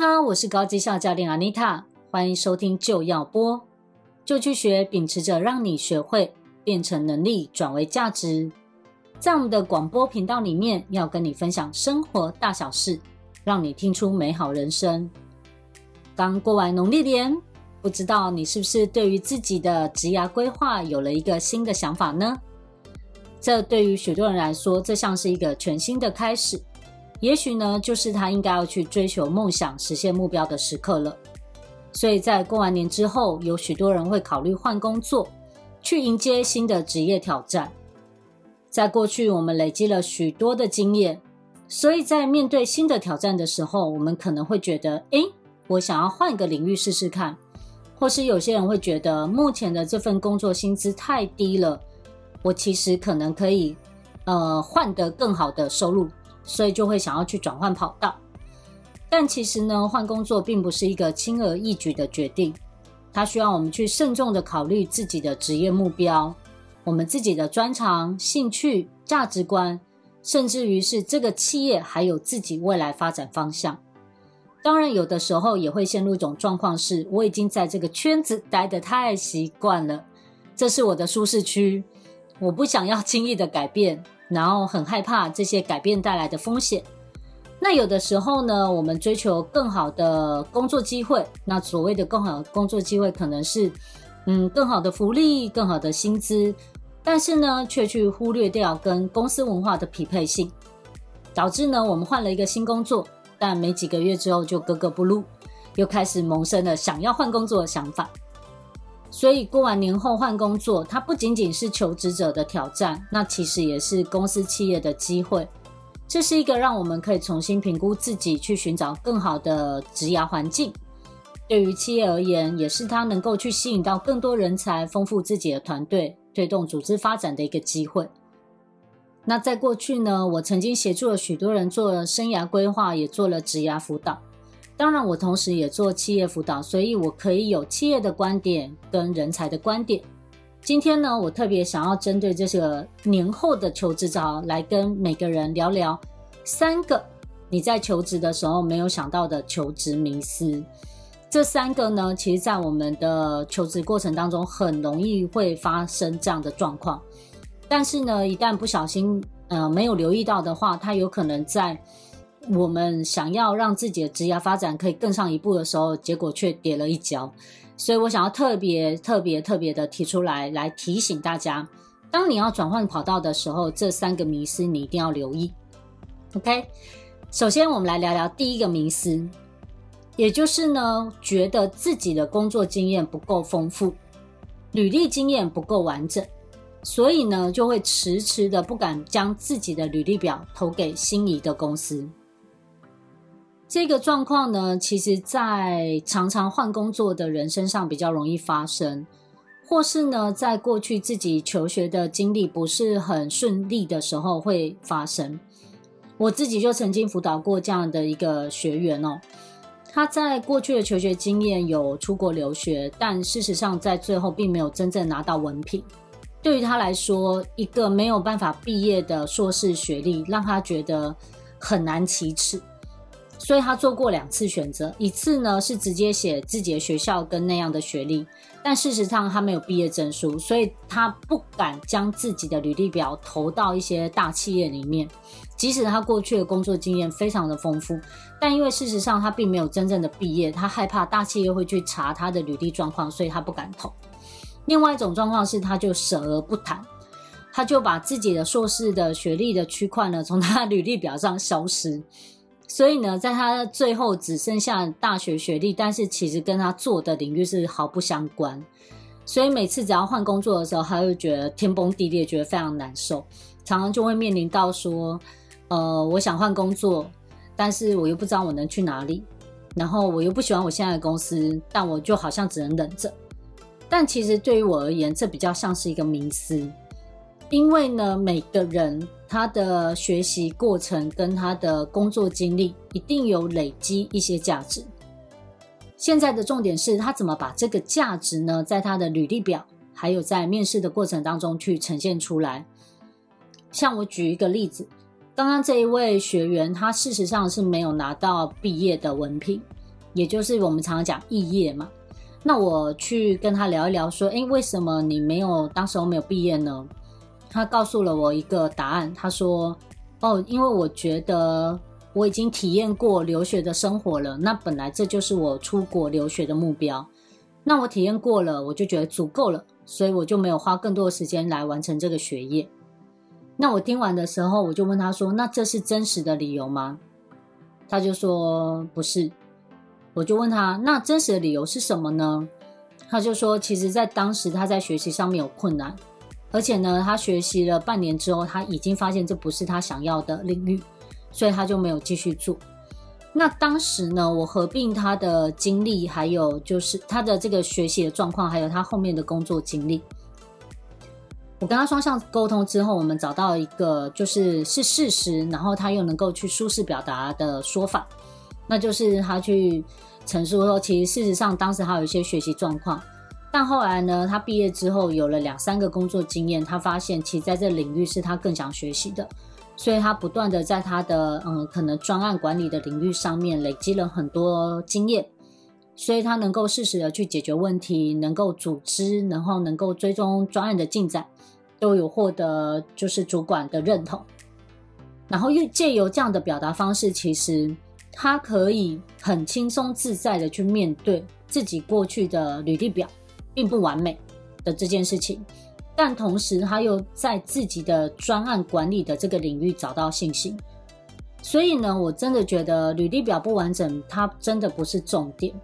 好，我是高绩效教练 Anita，欢迎收听就要播，就去学，秉持着让你学会变成能力转为价值。在我们的广播频道里面，要跟你分享生活大小事，让你听出美好人生。刚过完农历年，不知道你是不是对于自己的职涯规划有了一个新的想法呢？这对于许多人来说，这像是一个全新的开始。也许呢，就是他应该要去追求梦想、实现目标的时刻了。所以在过完年之后，有许多人会考虑换工作，去迎接新的职业挑战。在过去，我们累积了许多的经验，所以在面对新的挑战的时候，我们可能会觉得，诶，我想要换一个领域试试看。或是有些人会觉得，目前的这份工作薪资太低了，我其实可能可以，呃，换得更好的收入。所以就会想要去转换跑道，但其实呢，换工作并不是一个轻而易举的决定，它需要我们去慎重的考虑自己的职业目标、我们自己的专长、兴趣、价值观，甚至于是这个企业还有自己未来发展方向。当然，有的时候也会陷入一种状况是，我已经在这个圈子待得太习惯了，这是我的舒适区，我不想要轻易的改变。然后很害怕这些改变带来的风险。那有的时候呢，我们追求更好的工作机会。那所谓的更好的工作机会，可能是嗯更好的福利、更好的薪资，但是呢，却去忽略掉跟公司文化的匹配性，导致呢，我们换了一个新工作，但没几个月之后就格格不入，又开始萌生了想要换工作的想法。所以过完年后换工作，它不仅仅是求职者的挑战，那其实也是公司企业的机会。这是一个让我们可以重新评估自己，去寻找更好的职涯环境。对于企业而言，也是它能够去吸引到更多人才，丰富自己的团队，推动组织发展的一个机会。那在过去呢，我曾经协助了许多人做了生涯规划，也做了职涯辅导。当然，我同时也做企业辅导，所以我可以有企业的观点跟人才的观点。今天呢，我特别想要针对这个年后的求职潮来跟每个人聊聊三个你在求职的时候没有想到的求职迷思。这三个呢，其实在我们的求职过程当中很容易会发生这样的状况，但是呢，一旦不小心呃没有留意到的话，它有可能在。我们想要让自己的职业发展可以更上一步的时候，结果却跌了一跤，所以我想要特别特别特别的提出来，来提醒大家，当你要转换跑道的时候，这三个迷思你一定要留意。OK，首先我们来聊聊第一个迷思，也就是呢，觉得自己的工作经验不够丰富，履历经验不够完整，所以呢，就会迟迟的不敢将自己的履历表投给心仪的公司。这个状况呢，其实在常常换工作的人身上比较容易发生，或是呢，在过去自己求学的经历不是很顺利的时候会发生。我自己就曾经辅导过这样的一个学员哦，他在过去的求学经验有出国留学，但事实上在最后并没有真正拿到文凭。对于他来说，一个没有办法毕业的硕士学历，让他觉得很难启齿。所以他做过两次选择，一次呢是直接写自己的学校跟那样的学历，但事实上他没有毕业证书，所以他不敢将自己的履历表投到一些大企业里面。即使他过去的工作经验非常的丰富，但因为事实上他并没有真正的毕业，他害怕大企业会去查他的履历状况，所以他不敢投。另外一种状况是，他就舍而不谈，他就把自己的硕士的学历的区块呢从他履历表上消失。所以呢，在他最后只剩下大学学历，但是其实跟他做的领域是毫不相关。所以每次只要换工作的时候，他就觉得天崩地裂，觉得非常难受。常常就会面临到说，呃，我想换工作，但是我又不知道我能去哪里，然后我又不喜欢我现在的公司，但我就好像只能忍着。但其实对于我而言，这比较像是一个迷思。因为呢，每个人他的学习过程跟他的工作经历一定有累积一些价值。现在的重点是他怎么把这个价值呢，在他的履历表，还有在面试的过程当中去呈现出来。像我举一个例子，刚刚这一位学员，他事实上是没有拿到毕业的文凭，也就是我们常常讲肄业嘛。那我去跟他聊一聊，说，诶，为什么你没有当时候没有毕业呢？他告诉了我一个答案，他说，哦，因为我觉得我已经体验过留学的生活了，那本来这就是我出国留学的目标，那我体验过了，我就觉得足够了，所以我就没有花更多的时间来完成这个学业。那我听完的时候，我就问他说，那这是真实的理由吗？他就说不是。我就问他，那真实的理由是什么呢？他就说，其实，在当时他在学习上面有困难，而且呢，他学习了半年之后，他已经发现这不是他想要的领域，所以他就没有继续做。那当时呢，我合并他的经历，还有就是他的这个学习的状况，还有他后面的工作经历，我跟他双向沟通之后，我们找到一个就是是事实，然后他又能够去舒适表达的说法。那就是他去陈述说，其实事实上当时他有一些学习状况，但后来呢，他毕业之后有了两三个工作经验，他发现其实在这领域是他更想学习的，所以他不断的在他的嗯可能专案管理的领域上面累积了很多经验，所以他能够适时的去解决问题，能够组织，然后能够追踪专案的进展，都有获得就是主管的认同，然后又借由这样的表达方式，其实。他可以很轻松自在的去面对自己过去的履历表并不完美的这件事情，但同时他又在自己的专案管理的这个领域找到信心。所以呢，我真的觉得履历表不完整，它真的不是重点。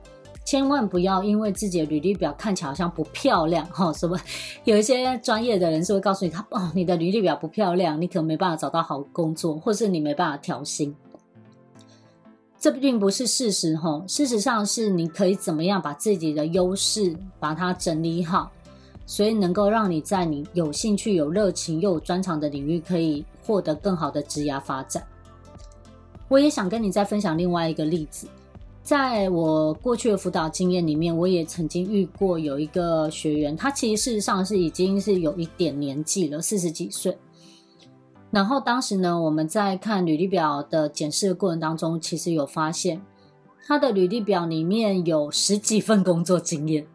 千万不要因为自己的履历表看起来好像不漂亮哈，什么有一些专业的人是会告诉你他哦，你的履历表不漂亮，你可能没办法找到好工作，或是你没办法调薪。这并不是事实哈，事实上是你可以怎么样把自己的优势把它整理好，所以能够让你在你有兴趣、有热情又有专长的领域可以获得更好的职涯发展。我也想跟你再分享另外一个例子，在我过去的辅导经验里面，我也曾经遇过有一个学员，他其实事实上是已经是有一点年纪了，四十几岁。然后当时呢，我们在看履历表的检视的过程当中，其实有发现他的履历表里面有十几份工作经验，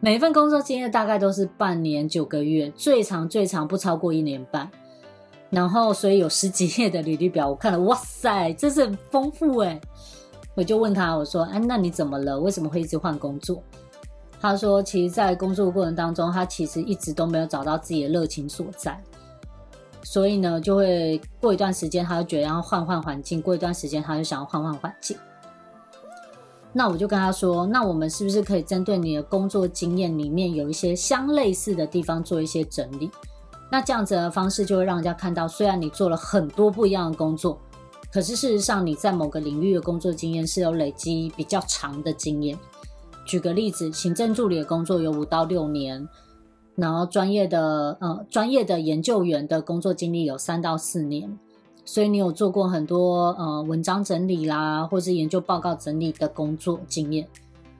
每一份工作经验大概都是半年九个月，最长最长不超过一年半。然后所以有十几页的履历表，我看了，哇塞，这是很丰富诶。我就问他，我说，哎，那你怎么了？为什么会一直换工作？他说，其实，在工作过程当中，他其实一直都没有找到自己的热情所在。所以呢，就会过一段时间，他就觉得要换换环境；过一段时间，他就想要换换环境。那我就跟他说：“那我们是不是可以针对你的工作经验里面有一些相类似的地方做一些整理？那这样子的方式就会让人家看到，虽然你做了很多不一样的工作，可是事实上你在某个领域的工作经验是有累积比较长的经验。举个例子，行政助理的工作有五到六年。”然后专业的呃专业的研究员的工作经历有三到四年，所以你有做过很多呃文章整理啦，或是研究报告整理的工作经验，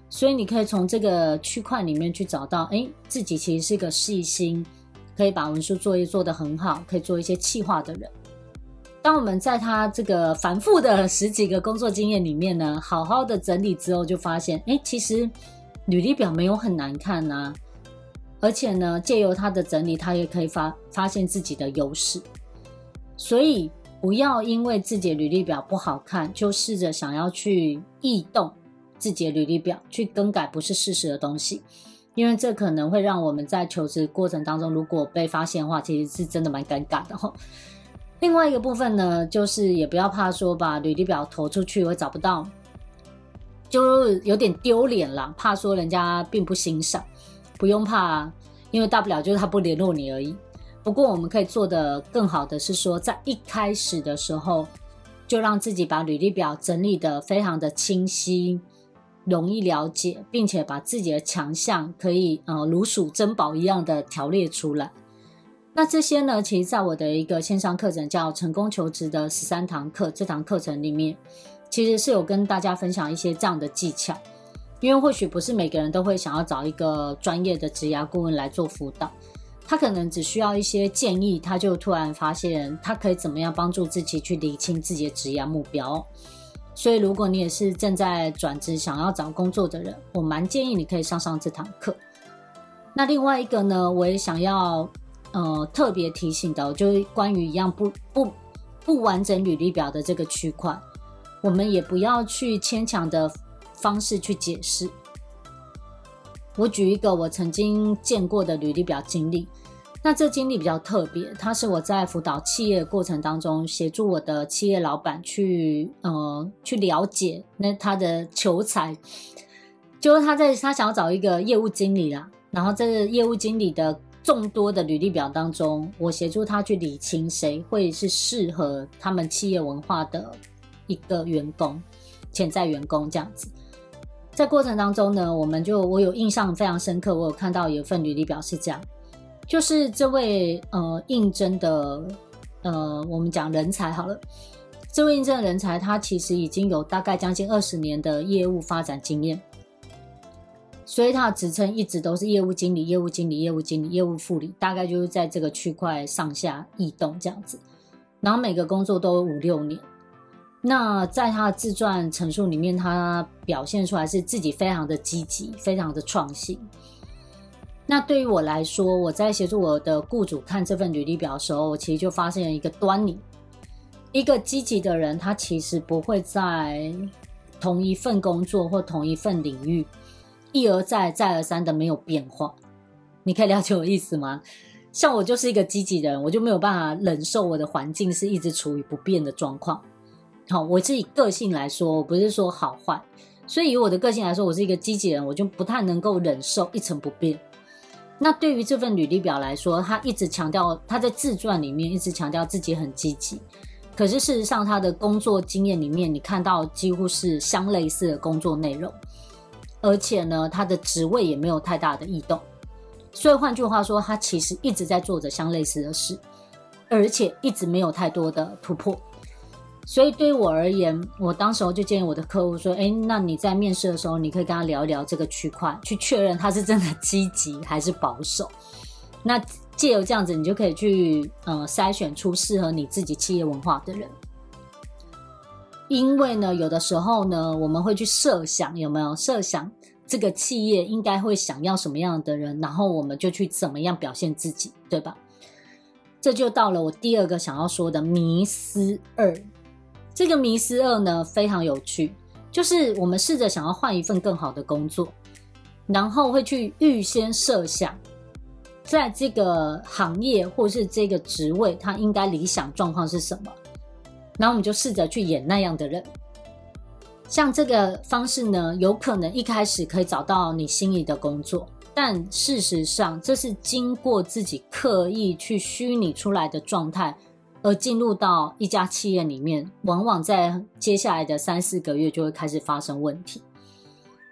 所以你可以从这个区块里面去找到，哎，自己其实是一个细心，可以把文书作业做得很好，可以做一些企划的人。当我们在他这个繁复的十几个工作经验里面呢，好好的整理之后，就发现，哎，其实履历表没有很难看呐。而且呢，借由他的整理，他也可以发发现自己的优势。所以不要因为自己的履历表不好看，就试着想要去异动自己的履历表，去更改不是事实的东西，因为这可能会让我们在求职过程当中，如果被发现的话，其实是真的蛮尴尬的。另外一个部分呢，就是也不要怕说把履历表投出去会找不到，就有点丢脸啦，怕说人家并不欣赏。不用怕啊，因为大不了就是他不联络你而已。不过我们可以做的更好的是说，在一开始的时候，就让自己把履历表整理得非常的清晰、容易了解，并且把自己的强项可以呃如数珍宝一样的条列出来。那这些呢，其实在我的一个线上课程叫《成功求职的十三堂课》这堂课程里面，其实是有跟大家分享一些这样的技巧。因为或许不是每个人都会想要找一个专业的职涯顾问来做辅导，他可能只需要一些建议，他就突然发现他可以怎么样帮助自己去理清自己的职涯目标。所以如果你也是正在转职想要找工作的人，我蛮建议你可以上上这堂课。那另外一个呢，我也想要呃特别提醒的，就是关于一样不不不完整履历表的这个区块，我们也不要去牵强的方式去解释。我举一个我曾经见过的履历表经历。那这经历比较特别，它是我在辅导企业的过程当中，协助我的企业老板去呃去了解那他的求才，就是他在他想要找一个业务经理啦，然后这个业务经理的众多的履历表当中，我协助他去理清谁会是适合他们企业文化的一个员工，潜在员工这样子。在过程当中呢，我们就我有印象非常深刻，我有看到有一份履历表是这样。就是这位呃应征的呃，我们讲人才好了。这位应征人才，他其实已经有大概将近二十年的业务发展经验，所以他的职称一直都是业务经理、业务经理、业务经理、业务副理，大概就是在这个区块上下异动这样子。然后每个工作都五六年。那在他的自传陈述里面，他表现出来是自己非常的积极，非常的创新。那对于我来说，我在协助我的雇主看这份履历表的时候，我其实就发现了一个端倪：一个积极的人，他其实不会在同一份工作或同一份领域一而再、再而三的没有变化。你可以了解我意思吗？像我就是一个积极的人，我就没有办法忍受我的环境是一直处于不变的状况。好，我自己个性来说，我不是说好坏，所以以我的个性来说，我是一个积极人，我就不太能够忍受一成不变。那对于这份履历表来说，他一直强调他在自传里面一直强调自己很积极，可是事实上他的工作经验里面，你看到几乎是相类似的工作内容，而且呢，他的职位也没有太大的异动，所以换句话说，他其实一直在做着相类似的事，而且一直没有太多的突破。所以对于我而言，我当时候就建议我的客户说：“诶，那你在面试的时候，你可以跟他聊一聊这个区块，去确认他是真的积极还是保守。那借由这样子，你就可以去呃筛选出适合你自己企业文化的人。因为呢，有的时候呢，我们会去设想有没有设想这个企业应该会想要什么样的人，然后我们就去怎么样表现自己，对吧？这就到了我第二个想要说的迷思二。这个迷思二呢，非常有趣，就是我们试着想要换一份更好的工作，然后会去预先设想，在这个行业或是这个职位，它应该理想状况是什么，然后我们就试着去演那样的人。像这个方式呢，有可能一开始可以找到你心仪的工作，但事实上这是经过自己刻意去虚拟出来的状态。而进入到一家企业里面，往往在接下来的三四个月就会开始发生问题，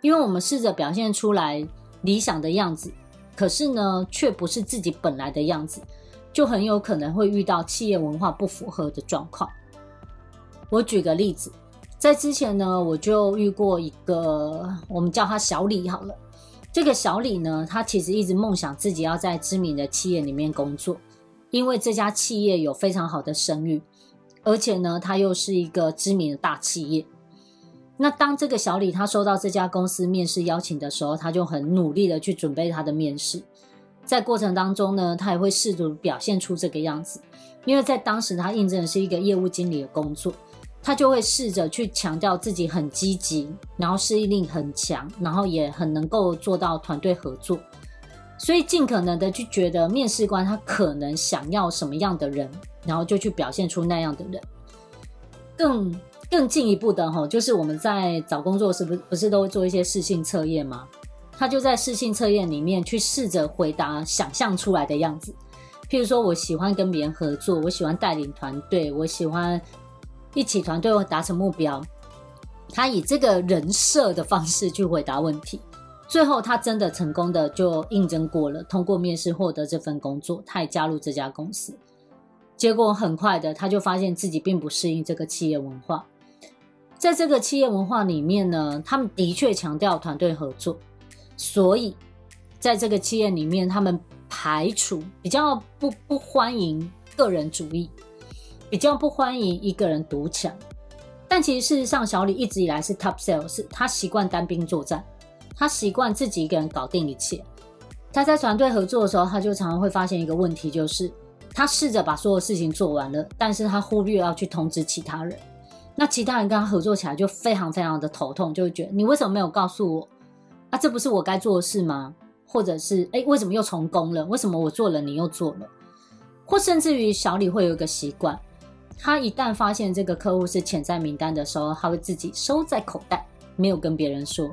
因为我们试着表现出来理想的样子，可是呢，却不是自己本来的样子，就很有可能会遇到企业文化不符合的状况。我举个例子，在之前呢，我就遇过一个，我们叫他小李好了。这个小李呢，他其实一直梦想自己要在知名的企业里面工作。因为这家企业有非常好的声誉，而且呢，它又是一个知名的大企业。那当这个小李他收到这家公司面试邀请的时候，他就很努力的去准备他的面试。在过程当中呢，他也会试图表现出这个样子。因为在当时他应征的是一个业务经理的工作，他就会试着去强调自己很积极，然后适应力很强，然后也很能够做到团队合作。所以尽可能的去觉得面试官他可能想要什么样的人，然后就去表现出那样的人。更更进一步的哈，就是我们在找工作是不是不是都会做一些试性测验吗？他就在试性测验里面去试着回答想象出来的样子。譬如说我喜欢跟别人合作，我喜欢带领团队，我喜欢一起团队达成目标。他以这个人设的方式去回答问题。最后，他真的成功的就应征过了，通过面试获得这份工作，他也加入这家公司。结果很快的，他就发现自己并不适应这个企业文化。在这个企业文化里面呢，他们的确强调团队合作，所以在这个企业里面，他们排除比较不不欢迎个人主义，比较不欢迎一个人独强。但其实事实上，小李一直以来是 top sales，他习惯单兵作战，他习惯自己一个人搞定一切。他在团队合作的时候，他就常常会发现一个问题，就是他试着把所有事情做完了，但是他忽略要去通知其他人。那其他人跟他合作起来就非常非常的头痛，就会觉得你为什么没有告诉我？啊，这不是我该做的事吗？或者是哎，为什么又重工了？为什么我做了你又做了？或甚至于小李会有一个习惯，他一旦发现这个客户是潜在名单的时候，他会自己收在口袋，没有跟别人说。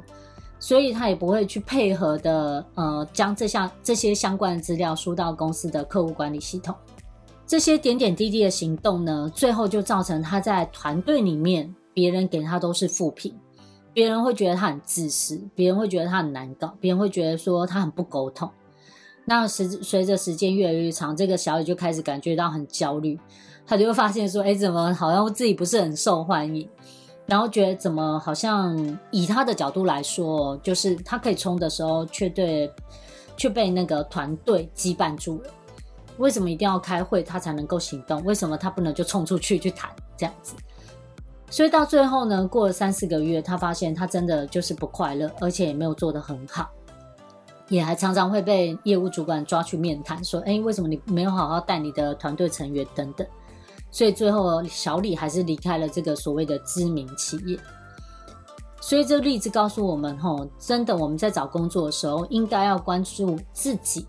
所以他也不会去配合的，呃，将这项这些相关的资料输到公司的客户管理系统。这些点点滴滴的行动呢，最后就造成他在团队里面，别人给他都是负评，别人会觉得他很自私，别人会觉得他很难搞，别人会觉得说他很不沟通。那随随着时间越来越长，这个小雨就开始感觉到很焦虑，他就会发现说，哎，怎么好像自己不是很受欢迎？然后觉得怎么好像以他的角度来说，就是他可以冲的时候，却对却被那个团队羁绊住了。为什么一定要开会他才能够行动？为什么他不能就冲出去去谈这样子？所以到最后呢，过了三四个月，他发现他真的就是不快乐，而且也没有做得很好，也还常常会被业务主管抓去面谈，说：“哎，为什么你没有好好带你的团队成员？”等等。所以最后，小李还是离开了这个所谓的知名企业。所以这个例子告诉我们，吼，真的我们在找工作的时候，应该要关注自己。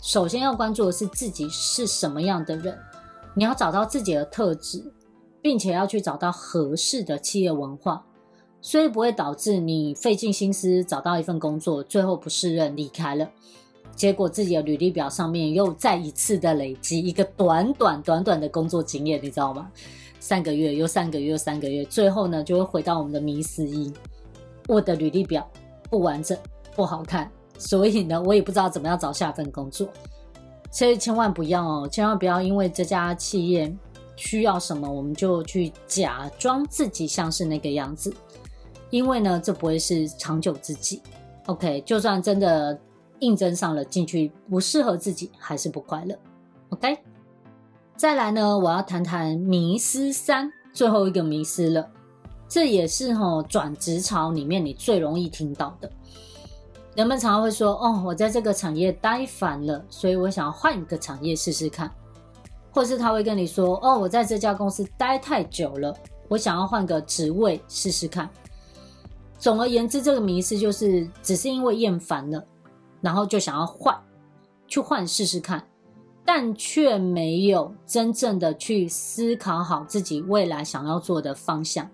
首先要关注的是自己是什么样的人，你要找到自己的特质，并且要去找到合适的企业文化，所以不会导致你费尽心思找到一份工作，最后不适任离开了。结果自己的履历表上面又再一次的累积一个短短短短的工作经验，你知道吗？三个月又三个月又三个月，最后呢就会回到我们的迷思一：我的履历表不完整、不好看，所以呢我也不知道怎么样找下份工作。所以千万不要哦，千万不要因为这家企业需要什么，我们就去假装自己像是那个样子，因为呢这不会是长久之计。OK，就算真的。应征上了进去不适合自己，还是不快乐。OK，再来呢，我要谈谈迷失三，最后一个迷失了。这也是哈转职潮里面你最容易听到的。人们常常会说：“哦，我在这个产业待烦了，所以我想要换一个产业试试看。”或是他会跟你说：“哦，我在这家公司待太久了，我想要换个职位试试看。”总而言之，这个迷失就是只是因为厌烦了。然后就想要换，去换试试看，但却没有真正的去思考好自己未来想要做的方向，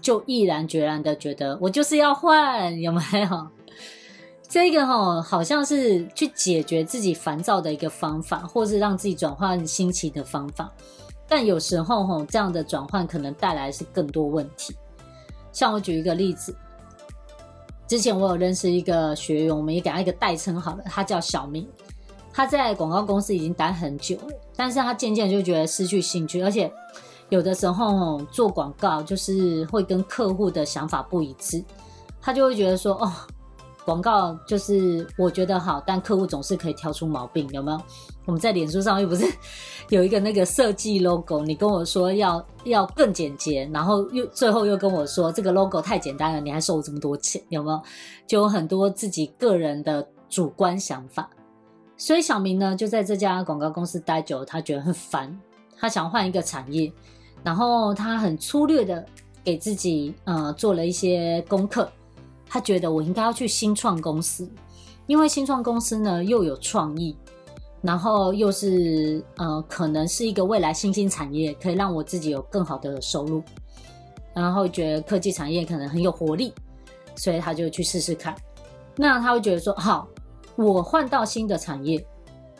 就毅然决然的觉得我就是要换，有没有？这个齁，好像是去解决自己烦躁的一个方法，或是让自己转换心情的方法。但有时候，这样的转换可能带来是更多问题。像我举一个例子。之前我有认识一个学员，我们也给他一个代称好了，他叫小明。他在广告公司已经待很久了，但是他渐渐就觉得失去兴趣，而且有的时候做广告就是会跟客户的想法不一致，他就会觉得说哦。广告就是我觉得好，但客户总是可以挑出毛病，有没有？我们在脸书上又不是 有一个那个设计 logo，你跟我说要要更简洁，然后又最后又跟我说这个 logo 太简单了，你还收我这么多钱，有没有？就有很多自己个人的主观想法，所以小明呢就在这家广告公司待久了，他觉得很烦，他想换一个产业，然后他很粗略的给自己呃做了一些功课。他觉得我应该要去新创公司，因为新创公司呢又有创意，然后又是呃可能是一个未来新兴产业，可以让我自己有更好的收入。然后觉得科技产业可能很有活力，所以他就去试试看。那他会觉得说，好，我换到新的产业，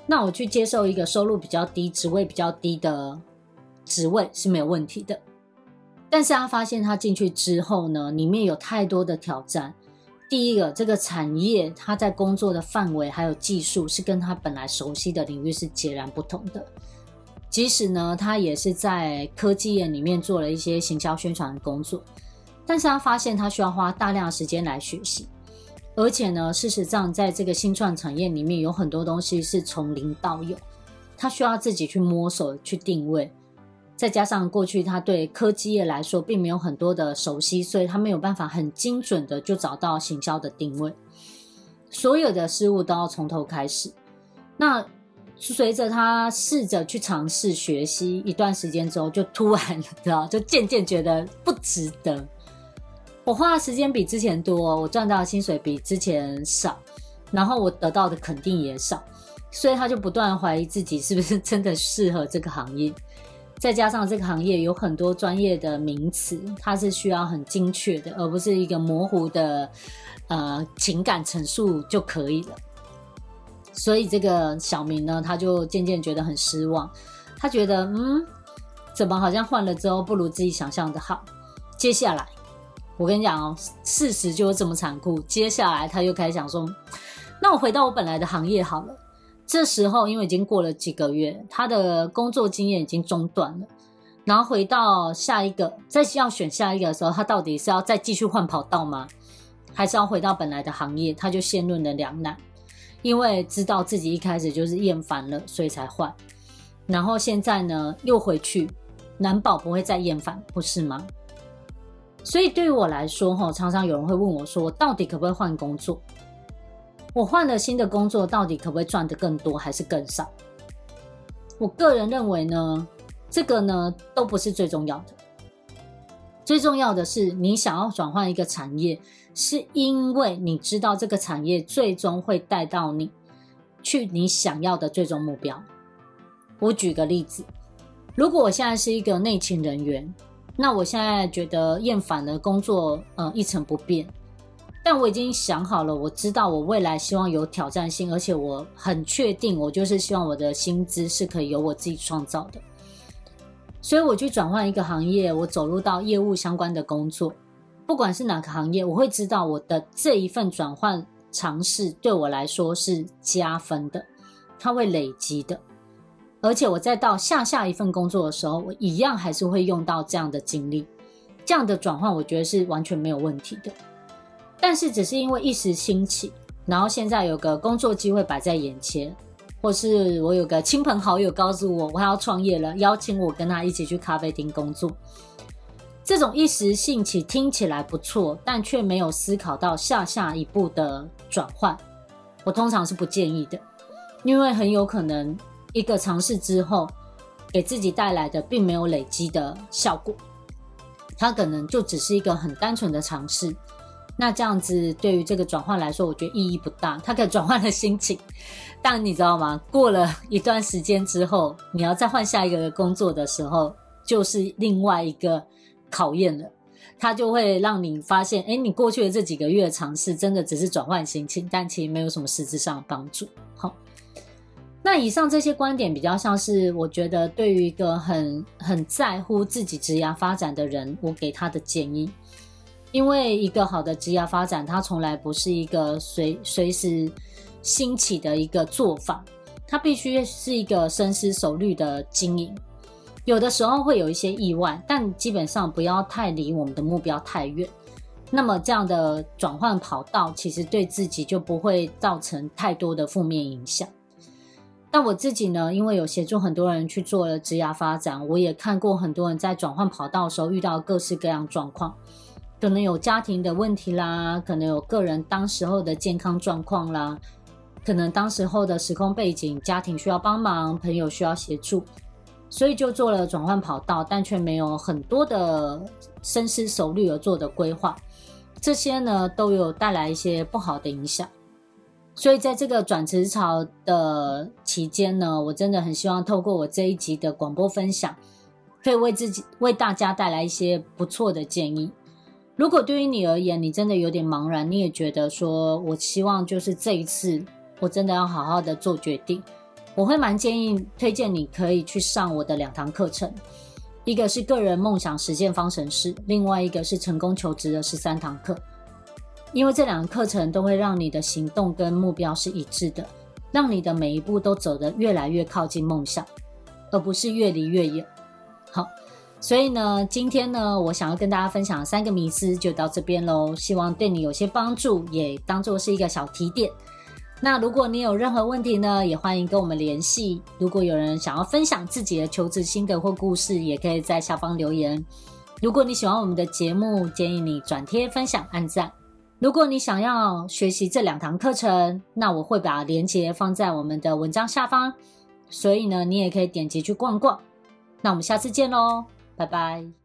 那我去接受一个收入比较低、职位比较低的职位是没有问题的。但是他发现他进去之后呢，里面有太多的挑战。第一个，这个产业他在工作的范围还有技术是跟他本来熟悉的领域是截然不同的。即使呢，他也是在科技业里面做了一些行销宣传的工作，但是他发现他需要花大量的时间来学习，而且呢，事实上在这个新创产业里面有很多东西是从零到有，他需要自己去摸索去定位。再加上过去他对科技业来说并没有很多的熟悉，所以他没有办法很精准的就找到行销的定位，所有的事物都要从头开始。那随着他试着去尝试学习一段时间之后，就突然 知道，就渐渐觉得不值得。我花的时间比之前多，我赚到的薪水比之前少，然后我得到的肯定也少，所以他就不断怀疑自己是不是真的适合这个行业。再加上这个行业有很多专业的名词，它是需要很精确的，而不是一个模糊的呃情感陈述就可以了。所以这个小明呢，他就渐渐觉得很失望。他觉得，嗯，怎么好像换了之后不如自己想象的好？接下来，我跟你讲哦，事实就是这么残酷。接下来他又开始想说，那我回到我本来的行业好了。这时候，因为已经过了几个月，他的工作经验已经中断了。然后回到下一个，再要选下一个的时候，他到底是要再继续换跑道吗？还是要回到本来的行业？他就陷入了两难，因为知道自己一开始就是厌烦了，所以才换。然后现在呢，又回去，难保不会再厌烦，不是吗？所以对于我来说，哈，常常有人会问我说，我到底可不可以换工作？我换了新的工作，到底可不可以赚得更多，还是更少？我个人认为呢，这个呢都不是最重要的。最重要的是，你想要转换一个产业，是因为你知道这个产业最终会带到你去你想要的最终目标。我举个例子，如果我现在是一个内勤人员，那我现在觉得厌烦了工作，呃，一成不变。但我已经想好了，我知道我未来希望有挑战性，而且我很确定，我就是希望我的薪资是可以由我自己创造的。所以我去转换一个行业，我走入到业务相关的工作，不管是哪个行业，我会知道我的这一份转换尝试对我来说是加分的，它会累积的。而且我再到下下一份工作的时候，我一样还是会用到这样的经历，这样的转换，我觉得是完全没有问题的。但是只是因为一时兴起，然后现在有个工作机会摆在眼前，或是我有个亲朋好友告诉我我要创业了，邀请我跟他一起去咖啡厅工作。这种一时兴起听起来不错，但却没有思考到下下一步的转换，我通常是不建议的，因为很有可能一个尝试之后，给自己带来的并没有累积的效果，它可能就只是一个很单纯的尝试。那这样子对于这个转换来说，我觉得意义不大。它可以转换了心情，但你知道吗？过了一段时间之后，你要再换下一个工作的时候，就是另外一个考验了。它就会让你发现，诶，你过去的这几个月尝试，真的只是转换心情，但其实没有什么实质上的帮助。好，那以上这些观点比较像是，我觉得对于一个很很在乎自己职业发展的人，我给他的建议。因为一个好的职业发展，它从来不是一个随随时兴起的一个做法，它必须是一个深思熟虑的经营。有的时候会有一些意外，但基本上不要太离我们的目标太远。那么这样的转换跑道，其实对自己就不会造成太多的负面影响。但我自己呢，因为有协助很多人去做了职业发展，我也看过很多人在转换跑道的时候遇到各式各样状况。可能有家庭的问题啦，可能有个人当时候的健康状况啦，可能当时候的时空背景，家庭需要帮忙，朋友需要协助，所以就做了转换跑道，但却没有很多的深思熟虑而做的规划，这些呢都有带来一些不好的影响。所以在这个转职潮的期间呢，我真的很希望透过我这一集的广播分享，可以为自己为大家带来一些不错的建议。如果对于你而言，你真的有点茫然，你也觉得说，我希望就是这一次，我真的要好好的做决定，我会蛮建议推荐你可以去上我的两堂课程，一个是个人梦想实现方程式，另外一个是成功求职的十三堂课，因为这两个课程都会让你的行动跟目标是一致的，让你的每一步都走得越来越靠近梦想，而不是越离越远。所以呢，今天呢，我想要跟大家分享三个迷思，就到这边喽。希望对你有些帮助，也当做是一个小提点。那如果你有任何问题呢，也欢迎跟我们联系。如果有人想要分享自己的求职心得或故事，也可以在下方留言。如果你喜欢我们的节目，建议你转贴、分享、按赞。如果你想要学习这两堂课程，那我会把链接放在我们的文章下方，所以呢，你也可以点击去逛逛。那我们下次见喽，拜拜。